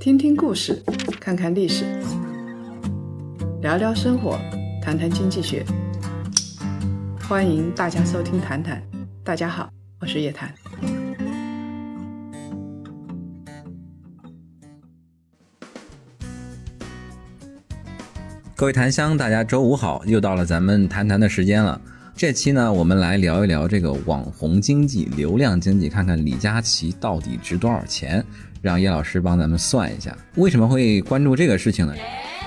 听听故事，看看历史，聊聊生活，谈谈经济学。欢迎大家收听《谈谈》，大家好，我是叶檀。各位檀香，大家周五好，又到了咱们谈谈的时间了。这期呢，我们来聊一聊这个网红经济、流量经济，看看李佳琦到底值多少钱。让叶老师帮咱们算一下，为什么会关注这个事情呢？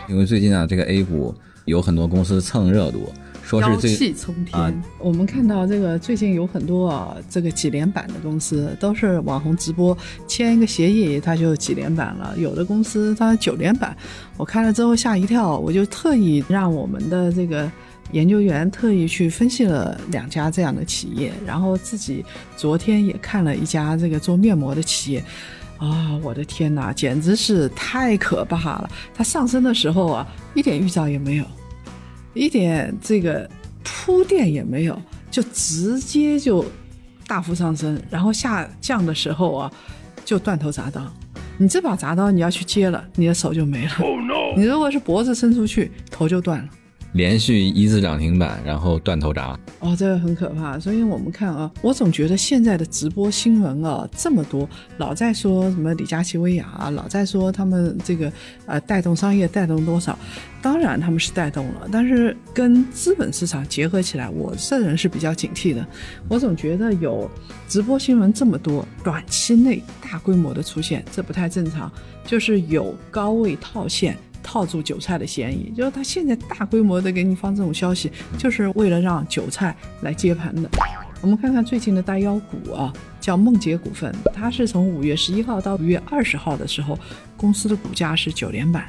因为最近啊，这个 A 股有很多公司蹭热度，说是最气冲天。我们看到这个最近有很多啊，这个几连板的公司都是网红直播，签一个协议它就几连板了。有的公司它九连板，我看了之后吓一跳，我就特意让我们的这个。研究员特意去分析了两家这样的企业，然后自己昨天也看了一家这个做面膜的企业，啊，我的天哪，简直是太可怕了！它上升的时候啊，一点预兆也没有，一点这个铺垫也没有，就直接就大幅上升，然后下降的时候啊，就断头铡刀。你这把铡刀你要去接了，你的手就没了。你如果是脖子伸出去，头就断了。连续一字涨停板，然后断头铡，哦，这个很可怕。所以我们看啊，我总觉得现在的直播新闻啊这么多，老在说什么李佳琦、薇娅啊，老在说他们这个呃带动商业带动多少，当然他们是带动了，但是跟资本市场结合起来，我这人是比较警惕的。我总觉得有直播新闻这么多，短期内大规模的出现，这不太正常，就是有高位套现。套住韭菜的嫌疑，就是他现在大规模的给你放这种消息，就是为了让韭菜来接盘的。我们看看最近的大妖股啊，叫梦洁股份，它是从五月十一号到五月二十号的时候，公司的股价是九连板，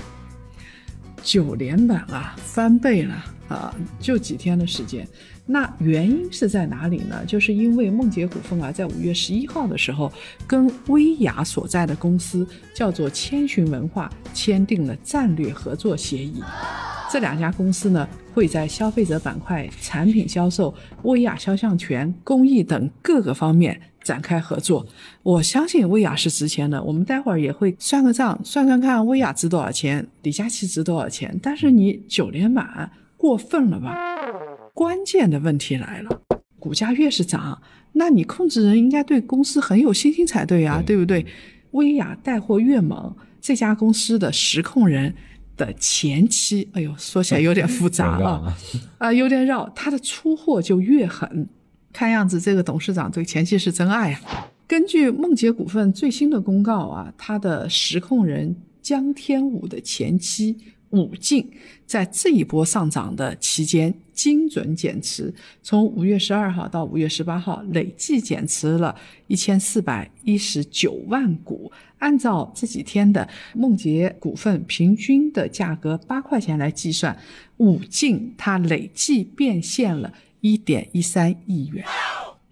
九连板啊，翻倍了啊，就几天的时间。那原因是在哪里呢？就是因为梦洁股份啊，在五月十一号的时候，跟薇娅所在的公司叫做千寻文化签订了战略合作协议。这两家公司呢，会在消费者板块、产品销售、薇娅肖像权、公益等各个方面展开合作。我相信薇娅是值钱的，我们待会儿也会算个账，算算看薇娅值多少钱，李佳琦值多少钱。但是你九连满过分了吧？关键的问题来了，股价越是涨，那你控制人应该对公司很有信心才对啊，对不对？薇娅带货越猛，这家公司的实控人的前期，哎呦，说起来有点复杂啊，啊，有点绕，他的出货就越狠。看样子这个董事长对前期是真爱啊。根据梦洁股份最新的公告啊，他的实控人江天武的前妻。武静在这一波上涨的期间，精准减持，从五月十二号到五月十八号，累计减持了一千四百一十九万股。按照这几天的梦洁股份平均的价格八块钱来计算，武进它累计变现了一点一三亿元。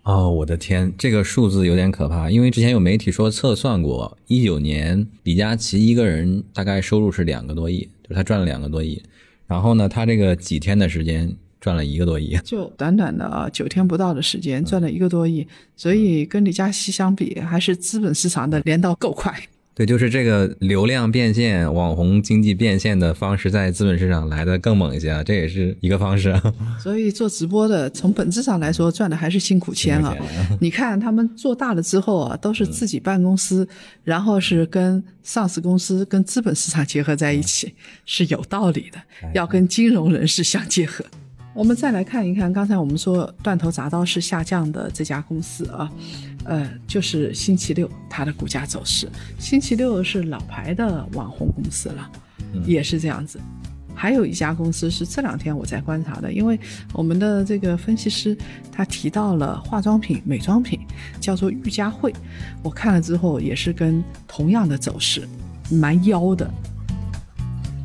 哦，我的天，这个数字有点可怕。因为之前有媒体说测算过，一九年李佳琦一个人大概收入是两个多亿。就他赚了两个多亿，然后呢，他这个几天的时间赚了一个多亿，就短短的啊九天不到的时间赚了一个多亿，所以跟李佳琦相比，还是资本市场的镰刀够快。对，就是这个流量变现、网红经济变现的方式，在资本市场来的更猛一些啊，这也是一个方式。所以做直播的，从本质上来说，赚的还是辛苦钱啊。你看他们做大了之后啊，都是自己办公司，然后是跟上市公司、跟资本市场结合在一起，是有道理的。要跟金融人士相结合。我们再来看一看，刚才我们说断头铡刀是下降的这家公司啊。呃，就是星期六它的股价走势。星期六是老牌的网红公司了，也是这样子。还有一家公司是这两天我在观察的，因为我们的这个分析师他提到了化妆品、美妆品，叫做玉佳慧。我看了之后也是跟同样的走势，蛮妖的。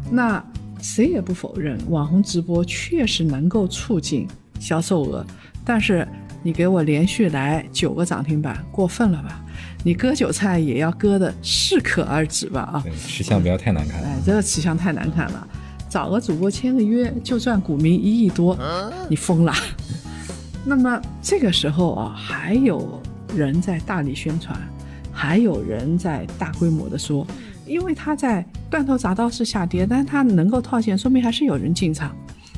那谁也不否认，网红直播确实能够促进销售额，但是。你给我连续来九个涨停板，过分了吧？你割韭菜也要割的适可而止吧？啊，吃相不要太难看。哎，这个吃相太难看了。找个主播签个约就赚股民一亿多，你疯了？那么这个时候啊，还有人在大力宣传，还有人在大规模的说，因为它在断头铡刀式下跌，但是它能够套现，说明还是有人进场，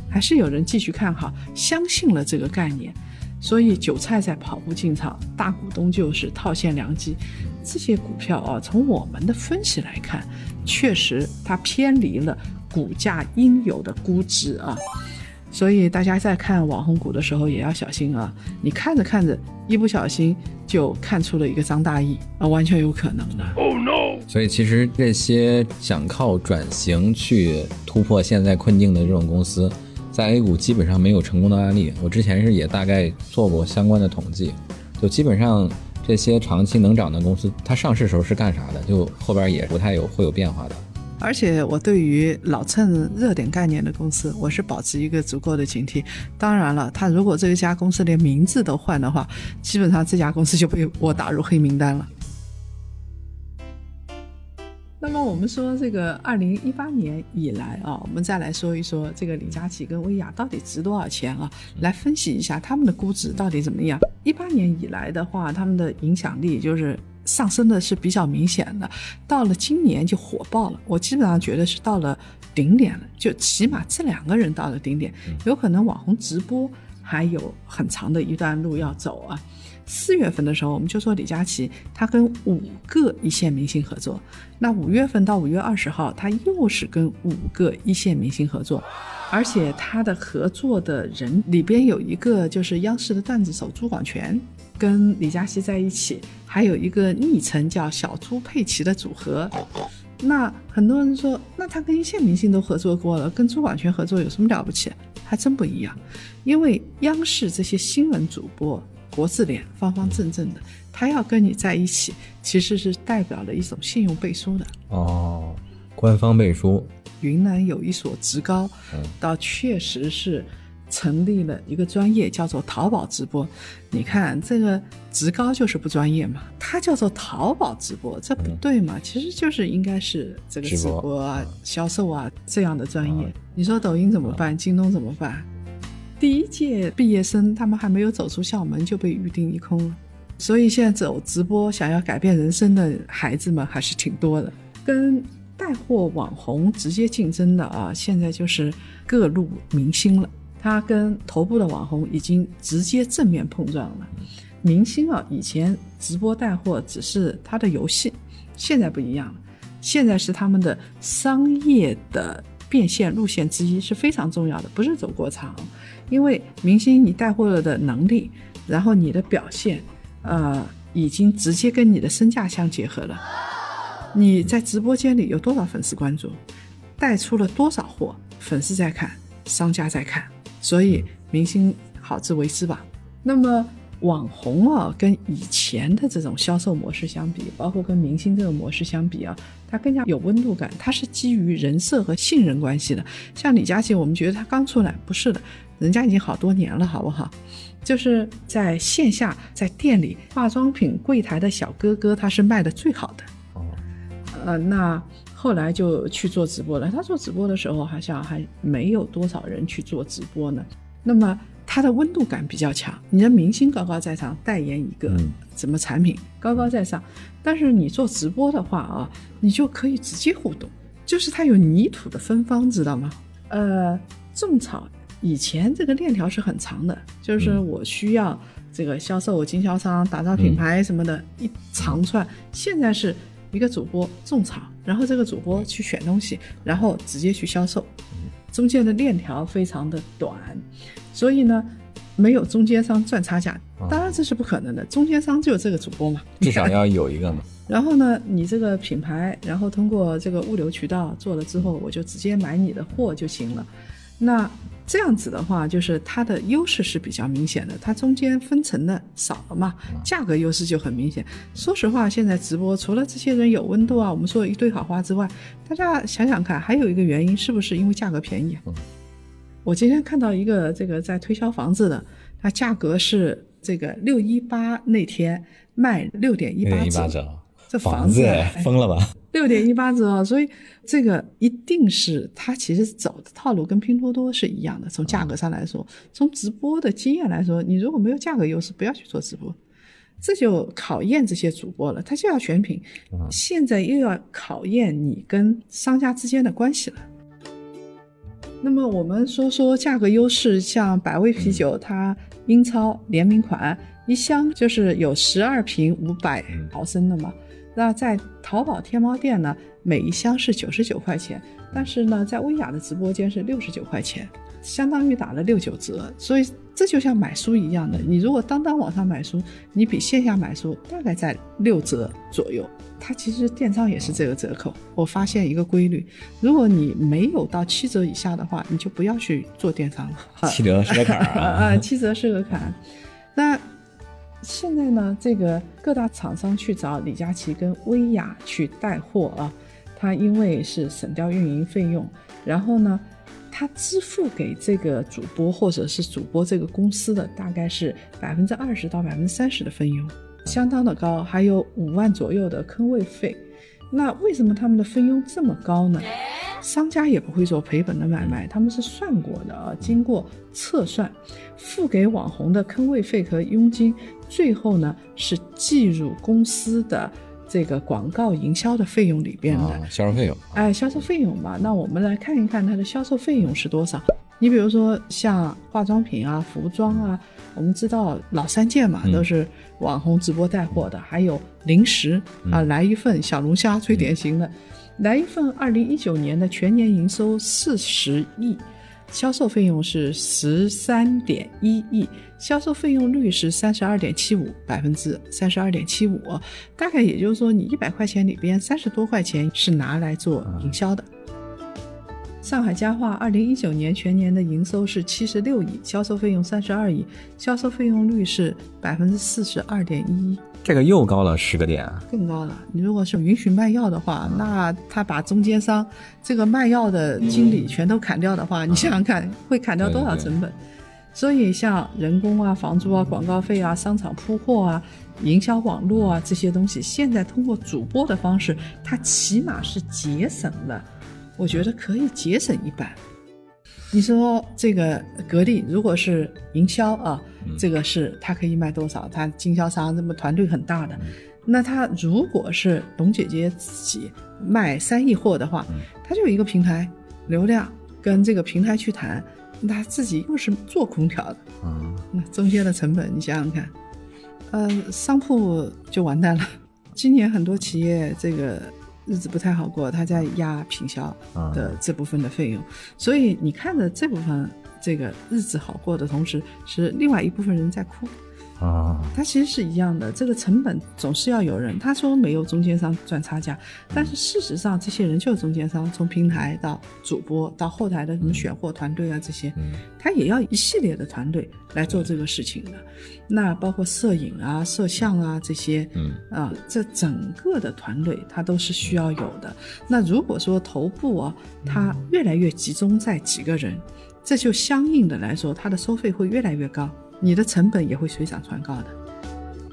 还是有人继续看好，相信了这个概念。所以韭菜在跑步进场，大股东就是套现良机。这些股票啊，从我们的分析来看，确实它偏离了股价应有的估值啊。所以大家在看网红股的时候也要小心啊！你看着看着，一不小心就看出了一个张大奕啊，完全有可能的。Oh no！所以其实这些想靠转型去突破现在困境的这种公司。在 A 股基本上没有成功的案例，我之前是也大概做过相关的统计，就基本上这些长期能涨的公司，它上市时候是干啥的，就后边也不太有会有变化的。而且我对于老蹭热点概念的公司，我是保持一个足够的警惕。当然了，他如果这一家公司连名字都换的话，基本上这家公司就被我打入黑名单了。那么我们说这个二零一八年以来啊，我们再来说一说这个李佳琦跟薇娅到底值多少钱啊？来分析一下他们的估值到底怎么样。一八年以来的话，他们的影响力就是上升的是比较明显的，到了今年就火爆了。我基本上觉得是到了顶点了，就起码这两个人到了顶点，有可能网红直播还有很长的一段路要走啊。四月份的时候，我们就说李佳琦他跟五个一线明星合作。那五月份到五月二十号，他又是跟五个一线明星合作，而且他的合作的人里边有一个就是央视的段子手朱广权，跟李佳琦在一起，还有一个昵称叫小猪佩奇的组合。那很多人说，那他跟一线明星都合作过了，跟朱广权合作有什么了不起？还真不一样，因为央视这些新闻主播。国字脸，方方正正的，他要跟你在一起，其实是代表了一种信用背书的哦，官方背书。云南有一所职高，倒确实是成立了一个专业，叫做淘宝直播。你看这个职高就是不专业嘛，它叫做淘宝直播，这不对嘛？其实就是应该是这个直播啊、销售啊这样的专业。你说抖音怎么办？京东怎么办？第一届毕业生，他们还没有走出校门就被预定一空了，所以现在走直播想要改变人生的孩子们还是挺多的。跟带货网红直接竞争的啊，现在就是各路明星了。他跟头部的网红已经直接正面碰撞了。明星啊，以前直播带货只是他的游戏，现在不一样了，现在是他们的商业的变现路线之一，是非常重要的，不是走过场。因为明星你带货了的能力，然后你的表现，呃，已经直接跟你的身价相结合了。你在直播间里有多少粉丝关注，带出了多少货，粉丝在看，商家在看，所以明星好自为之吧。那么网红啊，跟以前的这种销售模式相比，包括跟明星这个模式相比啊，它更加有温度感，它是基于人设和信任关系的。像李佳琦，我们觉得他刚出来，不是的。人家已经好多年了，好不好？就是在线下，在店里，化妆品柜台的小哥哥，他是卖的最好的。哦，呃，那后来就去做直播了。他做直播的时候，好像还没有多少人去做直播呢。那么他的温度感比较强。你的明星高高在上，代言一个什么产品，高高在上。但是你做直播的话啊，你就可以直接互动，就是它有泥土的芬芳，知道吗？呃，种草。以前这个链条是很长的，就是我需要这个销售、经销商、打造品牌什么的一长串。现在是一个主播种草，然后这个主播去选东西，然后直接去销售，中间的链条非常的短，所以呢，没有中间商赚差价。当然这是不可能的，中间商就有这个主播嘛，至少要有一个嘛。然后呢，你这个品牌，然后通过这个物流渠道做了之后，我就直接买你的货就行了。那这样子的话，就是它的优势是比较明显的，它中间分层的少了嘛，价格优势就很明显。说实话，现在直播除了这些人有温度啊，我们说一堆好话之外，大家想想看，还有一个原因是不是因为价格便宜？我今天看到一个这个在推销房子的，它价格是这个六一八那天卖六点一八折。这房子疯了吧？六点一八折，所以这个一定是他其实走的套路跟拼多多是一样的。从价格上来说，从直播的经验来说，你如果没有价格优势，不要去做直播。这就考验这些主播了，他就要选品，现在又要考验你跟商家之间的关系了。那么我们说说价格优势，像百威啤酒，它英超联名款一箱就是有十二瓶五百毫升的嘛。那在淘宝天猫店呢，每一箱是九十九块钱，但是呢，在薇娅的直播间是六十九块钱，相当于打了六九折。所以这就像买书一样的，你如果当当网上买书，你比线下买书大概在六折左右。它其实电商也是这个折扣。我发现一个规律，如果你没有到七折以下的话，你就不要去做电商了。七折是个坎儿啊！七折是个坎。那。现在呢，这个各大厂商去找李佳琦跟薇娅去带货啊，他因为是省掉运营费用，然后呢，他支付给这个主播或者是主播这个公司的大概是百分之二十到百分之三十的费用，相当的高，还有五万左右的坑位费。那为什么他们的费用这么高呢？商家也不会做赔本的买卖，他们是算过的啊，经过测算，付给网红的坑位费和佣金，最后呢是计入公司的这个广告营销的费用里边的销售费用。哎，销售费用吧，那我们来看一看它的销售费用是多少。你比如说像化妆品啊、服装啊，我们知道老三件嘛，都是网红直播带货的，还有零食啊，来一份小龙虾最典型的。来一份二零一九年的全年营收四十亿，销售费用是十三点一亿，销售费用率是三十二点七五百分之三十二点七五，大概也就是说你一百块钱里边三十多块钱是拿来做营销的。上海家化二零一九年全年的营收是七十六亿，销售费用三十二亿，销售费用率是百分之四十二点一。这个又高了十个点，更高了。你如果是允许卖药的话，那他把中间商这个卖药的经理全都砍掉的话，你想想看，会砍掉多少成本？所以像人工啊、房租啊、广告费啊、商场铺货啊、营销网络啊这些东西，现在通过主播的方式，它起码是节省了，我觉得可以节省一半。你说这个格力如果是营销啊，这个是它可以卖多少？它经销商这么团队很大的，那它如果是董姐姐自己卖三亿货的话，它就有一个平台流量跟这个平台去谈，他自己又是做空调的啊，那中间的成本你想想看，呃，商铺就完蛋了。今年很多企业这个。日子不太好过，他在压品销的这部分的费用，所以你看着这部分这个日子好过的同时，是另外一部分人在哭。啊，它其实是一样的，这个成本总是要有人。他说没有中间商赚差价，但是事实上这些人就是中间商，从平台到主播到后台的什么选货团队啊这些，他也要一系列的团队来做这个事情的。那包括摄影啊、摄像啊这些，嗯啊，这整个的团队它都是需要有的。那如果说头部啊，它越来越集中在几个人，这就相应的来说，它的收费会越来越高。你的成本也会水涨船高的。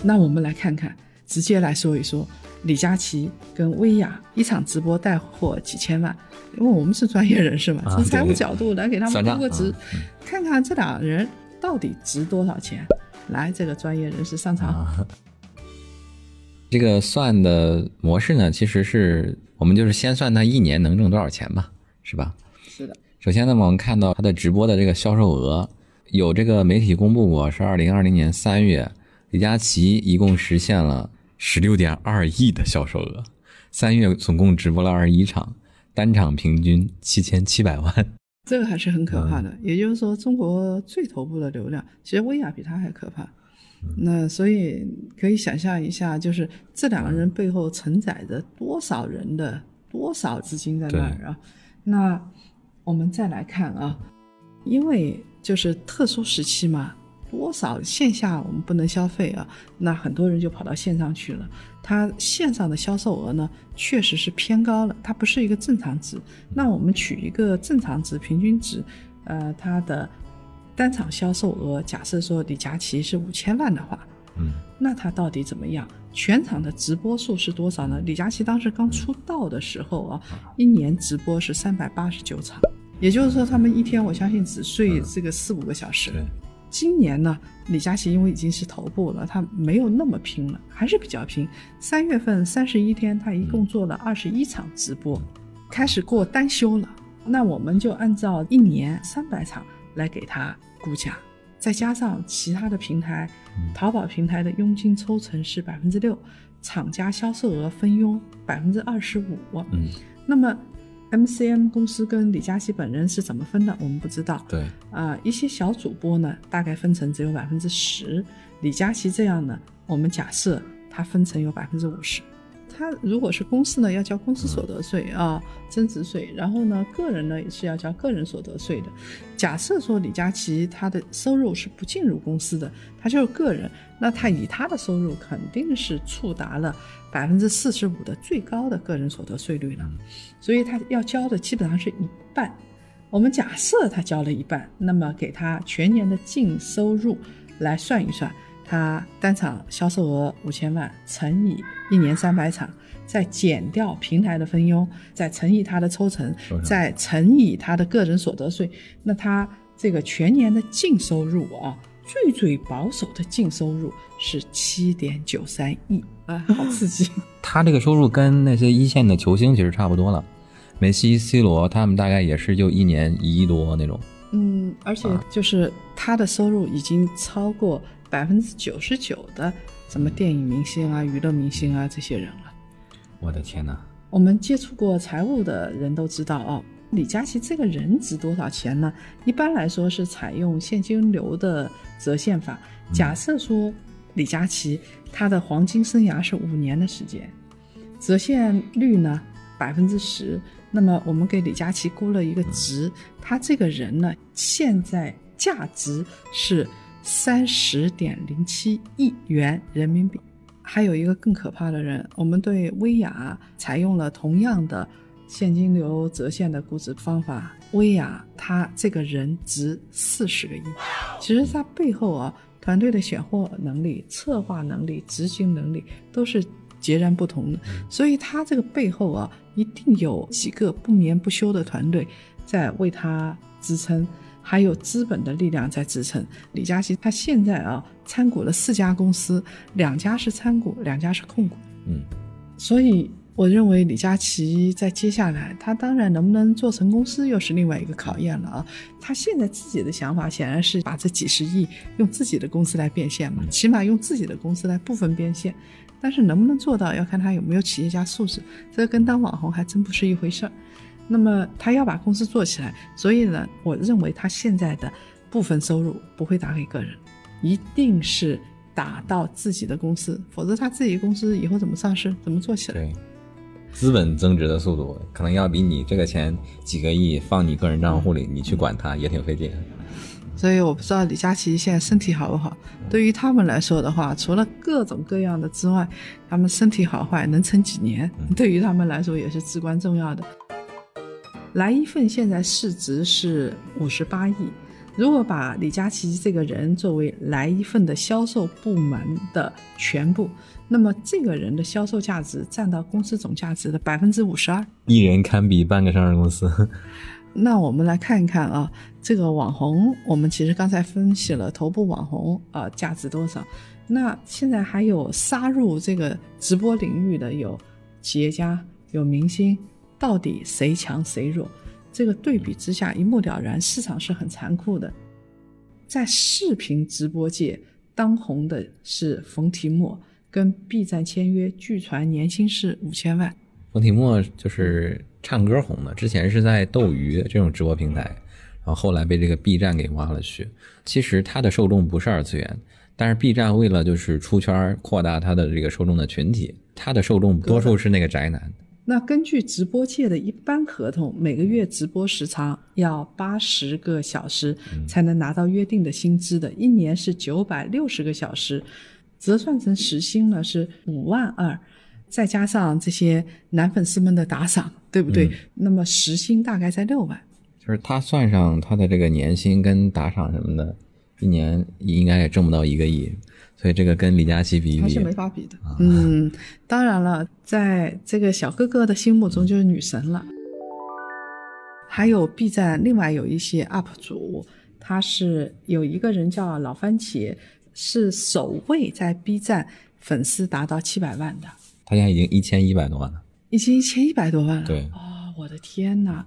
那我们来看看，直接来说一说，李佳琦跟薇娅一场直播带货几千万，因为我们是专业人士嘛，从财务角度来给他们估个值，看看这俩人到底值多少钱。来，这个专业人士上场。这个算的模式呢，其实是我们就是先算他一年能挣多少钱吧，是吧？是的。首先呢，我们看到他的直播的这个销售额。有这个媒体公布过，是二零二零年三月，李佳琦一共实现了十六点二亿的销售额，三月总共直播了二十一场，单场平均七千七百万，这个还是很可怕的。也就是说，中国最头部的流量，其实薇娅比他还可怕。那所以可以想象一下，就是这两个人背后承载着多少人的多少资金在那儿啊？那我们再来看啊，因为。就是特殊时期嘛，多少线下我们不能消费啊，那很多人就跑到线上去了。它线上的销售额呢，确实是偏高了，它不是一个正常值。那我们取一个正常值、平均值，呃，它的单场销售额，假设说李佳琦是五千万的话，嗯，那它到底怎么样？全场的直播数是多少呢？李佳琦当时刚出道的时候啊，一年直播是三百八十九场。也就是说，他们一天我相信只睡这个四五个小时，今年呢，李佳琦因为已经是头部了，他没有那么拼了，还是比较拼。三月份三十一天，他一共做了二十一场直播，开始过单休了。那我们就按照一年三百场来给他估价，再加上其他的平台，淘宝平台的佣金抽成是百分之六，厂家销售额分佣百分之二十五。嗯，那么 MCN 公司跟李佳琦本人是怎么分的？我们不知道。对，啊、一些小主播呢，大概分成只有百分之十。李佳琦这样呢，我们假设他分成有百分之五十。他如果是公司呢，要交公司所得税啊，增值税，然后呢，个人呢也是要交个人所得税的。假设说李佳琦他的收入是不进入公司的，他就是个人，那他以他的收入肯定是触达了百分之四十五的最高的个人所得税率了，所以他要交的基本上是一半。我们假设他交了一半，那么给他全年的净收入来算一算，他单场销售额五千万乘以一年三百场，再减掉平台的分佣，再乘以他的抽成，再乘以他的个人所得税，那他这个全年的净收入啊，最最保守的净收入是七点九三亿啊，好刺激！他这个收入跟那些一线的球星其实差不多了，梅西、C 罗他们大概也是就一年一亿多那种。嗯，而且就是他的收入已经超过百分之九十九的什么电影明星啊、娱乐明星啊这些人了。我的天哪！我们接触过财务的人都知道哦，李佳琦这个人值多少钱呢？一般来说是采用现金流的折现法。假设说李佳琦他的黄金生涯是五年的时间，折现率呢百分之十，那么我们给李佳琦估了一个值，他这个人呢现在价值是三十点零七亿元人民币。还有一个更可怕的人，我们对薇娅采用了同样的现金流折现的估值方法。薇娅她这个人值四十个亿，其实她背后啊，团队的选货能力、策划能力、执行能力都是截然不同的。所以她这个背后啊，一定有几个不眠不休的团队在为她支撑。还有资本的力量在支撑。李佳琦他现在啊参股了四家公司，两家是参股，两家是控股。嗯，所以我认为李佳琦在接下来，他当然能不能做成公司又是另外一个考验了啊。他现在自己的想法显然是把这几十亿用自己的公司来变现嘛，起码用自己的公司来部分变现。但是能不能做到，要看他有没有企业家素质，这跟当网红还真不是一回事儿。那么他要把公司做起来，所以呢，我认为他现在的部分收入不会打给个人，一定是打到自己的公司，否则他自己公司以后怎么上市，怎么做起来？对，资本增值的速度可能要比你这个钱几个亿放你个人账户里，你去管它也挺费劲。所以我不知道李佳琦现在身体好不好。对于他们来说的话，除了各种各样的之外，他们身体好坏能撑几年，对于他们来说也是至关重要的。来一份现在市值是五十八亿，如果把李佳琦这个人作为来一份的销售部门的全部，那么这个人的销售价值占到公司总价值的百分之五十二。一人堪比半个上市公司。那我们来看一看啊，这个网红，我们其实刚才分析了头部网红啊价值多少，那现在还有杀入这个直播领域的有企业家、有明星，到底谁强谁弱？这个对比之下一目了然，市场是很残酷的。在视频直播界当红的是冯提莫，跟 B 站签约，据传年薪是五千万。冯提莫就是唱歌红的，之前是在斗鱼这种直播平台，然后后来被这个 B 站给挖了去。其实他的受众不是二次元，但是 B 站为了就是出圈扩大他的这个受众的群体，他的受众多数是那个宅男。那根据直播界的一般合同，每个月直播时长要八十个小时才能拿到约定的薪资的，一年是九百六十个小时，折算成时薪呢是五万二，再加上这些男粉丝们的打赏，对不对？那么时薪大概在六万。就是他算上他的这个年薪跟打赏什么的，一年应该也挣不到一个亿，所以这个跟李佳琦比一比还是没法比的。嗯，当然了，在这个小哥哥的心目中就是女神了。还有 B 站另外有一些 UP 主，他是有一个人叫老番茄，是首位在 B 站粉丝达到七百万的，他现在已经一千一百多万了。已经一千一百多万了。对哦，我的天呐！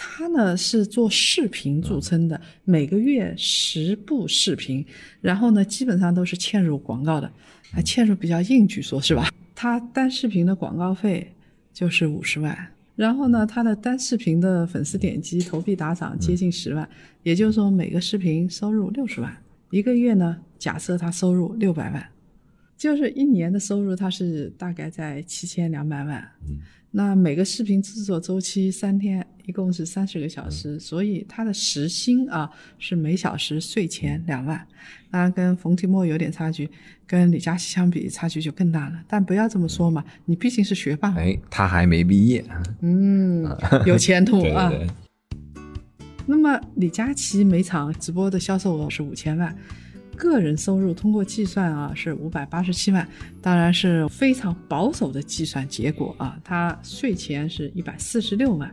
他呢是做视频著称的，每个月十部视频，然后呢基本上都是嵌入广告的，还嵌入比较硬，据说是吧？他单视频的广告费就是五十万，然后呢他的单视频的粉丝点击、投币打赏接近十万，也就是说每个视频收入六十万，一个月呢假设他收入六百万。就是一年的收入，他是大概在七千两百万。嗯，那每个视频制作周期三天，一共是三十个小时，所以他的时薪啊是每小时税前两万。当然跟冯提莫有点差距，跟李佳琦相比差距就更大了。但不要这么说嘛，你毕竟是学霸。哎，他还没毕业。嗯，有前途 啊。对对对。那么李佳琦每场直播的销售额是五千万。个人收入通过计算啊是五百八十七万，当然是非常保守的计算结果啊，他税前是一百四十六万。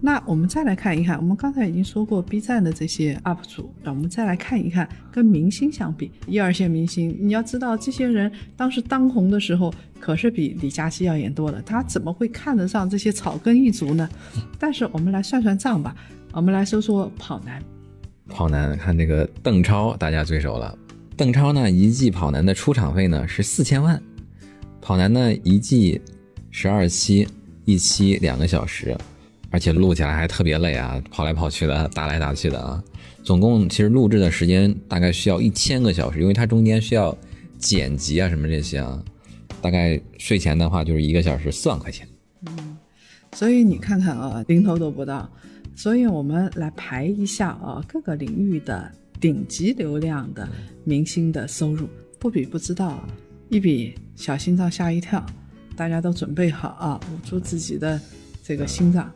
那我们再来看一看，我们刚才已经说过 B 站的这些 UP 主，那我们再来看一看跟明星相比，一二线明星，你要知道这些人当时当红的时候可是比李佳琦要演多了，他怎么会看得上这些草根一族呢？但是我们来算算账吧，我们来说说跑男。跑男，看这个邓超，大家最熟了。邓超呢，一季跑男的出场费呢是四千万，跑男呢一季十二期，一期两个小时，而且录起来还特别累啊，跑来跑去的，打来打去的啊。总共其实录制的时间大概需要一千个小时，因为它中间需要剪辑啊什么这些啊。大概睡前的话就是一个小时四万块钱。嗯，所以你看看啊，零头都不到。所以我们来排一下啊，各个领域的。顶级流量的明星的收入不比不知道，一比小心脏吓一跳，大家都准备好啊，捂住自己的这个心脏。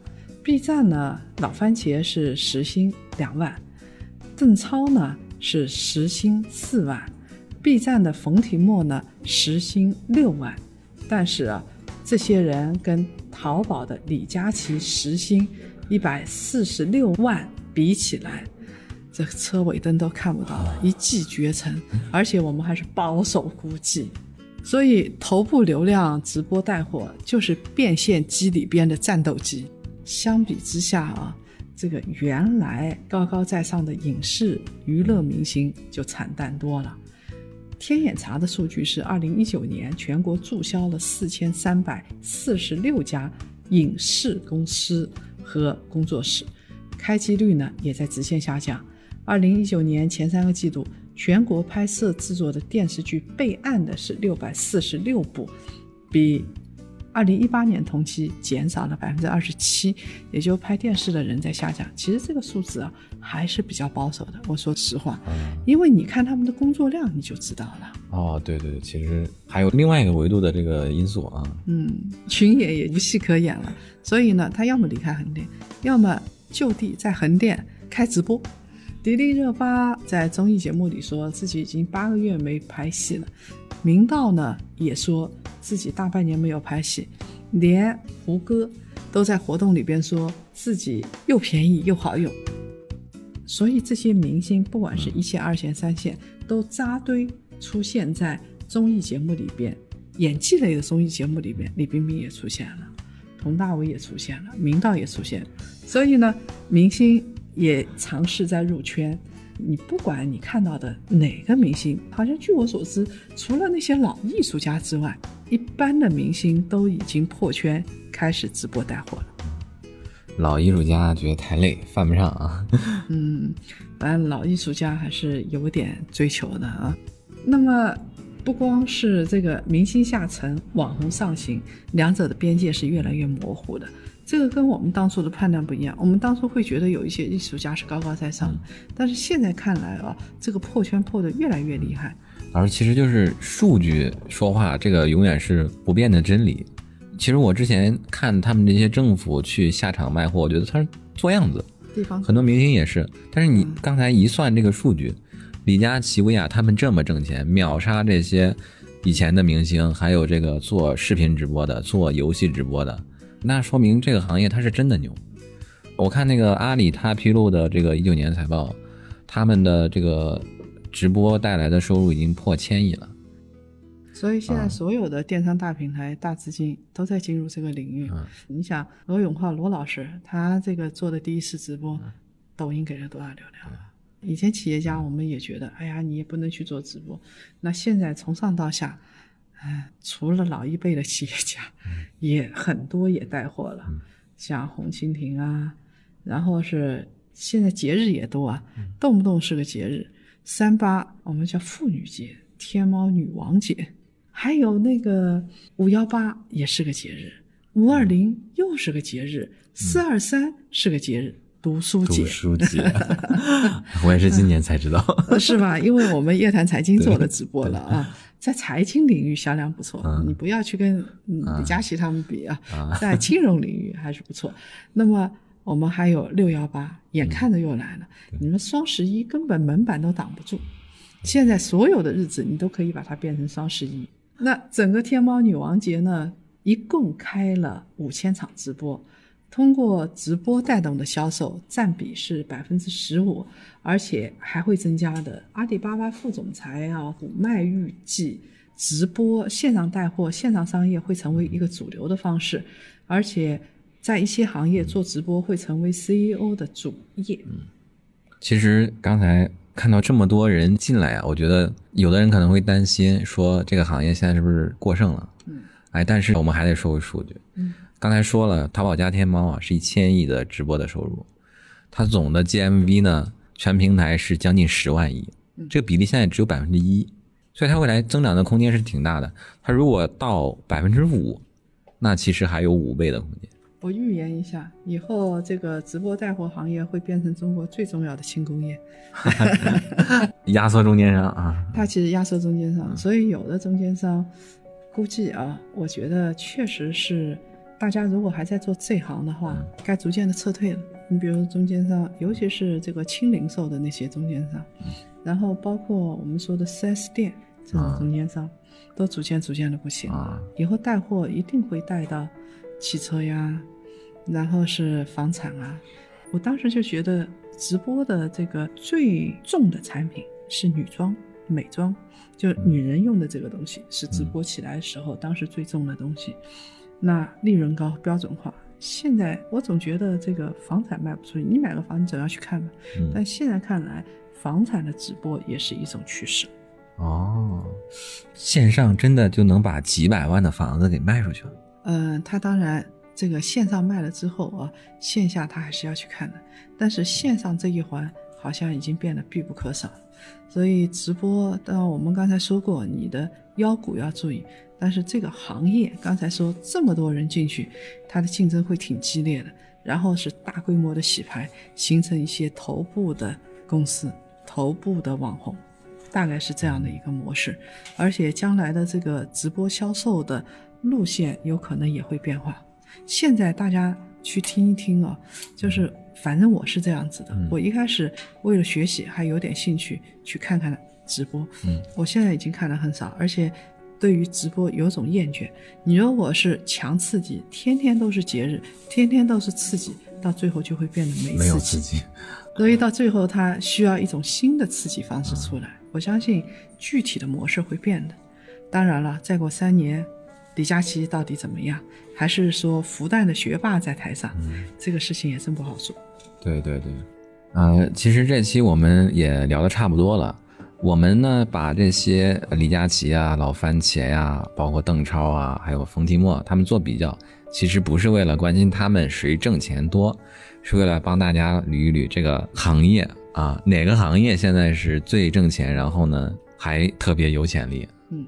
B 站呢，老番茄是时薪两万，邓超呢是时薪四万，B 站的冯提莫呢时薪六万，但是啊，这些人跟淘宝的李佳琦时薪一百四十六万比起来。这车尾灯都看不到了，一骑绝尘，而且我们还是保守估计，所以头部流量直播带货就是变现机里边的战斗机。相比之下啊，这个原来高高在上的影视娱乐明星就惨淡多了。天眼查的数据是，二零一九年全国注销了四千三百四十六家影视公司和工作室，开机率呢也在直线下降。二零一九年前三个季度，全国拍摄制作的电视剧备案的是六百四十六部，比二零一八年同期减少了百分之二十七，也就拍电视的人在下降。其实这个数字啊还是比较保守的。我说实话，因为你看他们的工作量你就知道了。哦，对对，其实还有另外一个维度的这个因素啊。嗯，群演也无戏可演了，所以呢，他要么离开横店，要么就地在横店开直播。迪丽热巴在综艺节目里说自己已经八个月没拍戏了，明道呢也说自己大半年没有拍戏，连胡歌都在活动里边说自己又便宜又好用。所以这些明星，不管是一线、二线、三线，都扎堆出现在综艺节目里边，演技类的综艺节目里边，李冰冰也出现了，佟大为也出现了，明道也出现，所以呢，明星。也尝试在入圈，你不管你看到的哪个明星，好像据我所知，除了那些老艺术家之外，一般的明星都已经破圈，开始直播带货了。老艺术家觉得太累，犯不上啊。嗯，反正老艺术家还是有点追求的啊。那么，不光是这个明星下沉，网红上行，两者的边界是越来越模糊的。这个跟我们当初的判断不一样，我们当初会觉得有一些艺术家是高高在上，但是现在看来啊，这个破圈破的越来越厉害。老师，其实就是数据说话，这个永远是不变的真理。其实我之前看他们这些政府去下场卖货，我觉得他是做样子。地方很多明星也是，但是你刚才一算这个数据，李佳琦、薇娅他们这么挣钱，秒杀这些以前的明星，还有这个做视频直播的、做游戏直播的。那说明这个行业它是真的牛。我看那个阿里，它披露的这个一九年财报，他们的这个直播带来的收入已经破千亿了。所以现在所有的电商大平台、大资金都在进入这个领域。你想，罗永浩罗老师他这个做的第一次直播，抖音给了多少流量？以前企业家我们也觉得，哎呀，你也不能去做直播。那现在从上到下，哎，除了老一辈的企业家，也很多也带货了，像红蜻蜓啊，然后是现在节日也多啊，动不动是个节日，三八我们叫妇女节，天猫女王节。还有那个五幺八也是个节日，五二零又是个节日，四二三是个节日，读书节。读书节，我也是今年才知道，是吧？因为我们夜谈财经做了直播了啊，在财经领域销量不错，你不要去跟李佳琦他们比啊，在金融领域还是不错。那么我们还有六幺八，眼看着又来了，你们双十一根本门板都挡不住，现在所有的日子你都可以把它变成双十一。那整个天猫女王节呢，一共开了五千场直播，通过直播带动的销售占比是百分之十五，而且还会增加的。阿里巴巴副总裁啊，古麦预计直播线上带货、线上商业会成为一个主流的方式，而且在一些行业做直播会成为 CEO 的主业。嗯，其实刚才。看到这么多人进来啊，我觉得有的人可能会担心，说这个行业现在是不是过剩了？嗯，哎，但是我们还得说回数据。嗯，刚才说了，淘宝加天猫啊是一千亿的直播的收入，它总的 GMV 呢，全平台是将近十万亿，这个比例现在只有百分之一，所以它未来增长的空间是挺大的。它如果到百分之五，那其实还有五倍的空间。我预言一下，以后这个直播带货行业会变成中国最重要的轻工业 压缩中间商啊。它其实压缩中间商，所以有的中间商估计啊，我觉得确实是大家如果还在做这行的话，该逐渐的撤退了。你比如中间商，尤其是这个轻零售的那些中间商，然后包括我们说的 4S 店这种中间商，都逐渐逐渐的不行了。以后带货一定会带到。汽车呀，然后是房产啊，我当时就觉得直播的这个最重的产品是女装、美妆，就女人用的这个东西是直播起来的时候当时最重的东西，那利润高、标准化。现在我总觉得这个房产卖不出去，你买个房你总要去看吧。但现在看来，房产的直播也是一种趋势。哦，线上真的就能把几百万的房子给卖出去了。嗯，他当然这个线上卖了之后啊，线下他还是要去看的。但是线上这一环好像已经变得必不可少，所以直播，当然我们刚才说过，你的腰股要注意。但是这个行业刚才说这么多人进去，它的竞争会挺激烈的。然后是大规模的洗牌，形成一些头部的公司、头部的网红，大概是这样的一个模式。而且将来的这个直播销售的。路线有可能也会变化。现在大家去听一听啊，就是反正我是这样子的。我一开始为了学习，还有点兴趣去看看直播。嗯，我现在已经看的很少，而且对于直播有种厌倦。你如果是强刺激，天天都是节日，天天都是刺激，到最后就会变得没有刺激。所以到最后，它需要一种新的刺激方式出来。我相信具体的模式会变的。当然了，再过三年。李佳琦到底怎么样？还是说复旦的学霸在台上？这个事情也真不好说。对对对，呃，其实这期我们也聊得差不多了。我们呢，把这些李佳琦啊、老番茄呀，包括邓超啊，还有冯提莫他们做比较，其实不是为了关心他们谁挣钱多，是为了帮大家捋一捋这个行业啊，哪个行业现在是最挣钱，然后呢还特别有潜力。嗯。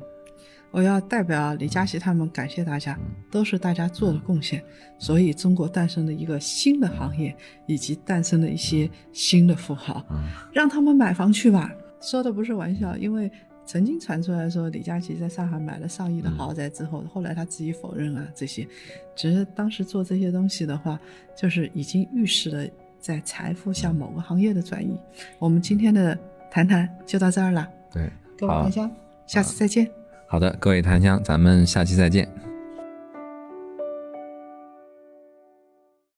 我要代表李佳琦他们感谢大家，都是大家做的贡献，所以中国诞生了一个新的行业，以及诞生了一些新的富豪，让他们买房去吧。说的不是玩笑，因为曾经传出来说李佳琦在上海买了上亿的豪宅之后，后来他自己否认啊这些，只是当时做这些东西的话，就是已经预示了在财富向某个行业的转移。我们今天的谈谈就到这儿了，对，各位檀香，下次再见。好的，各位檀香，咱们下期再见。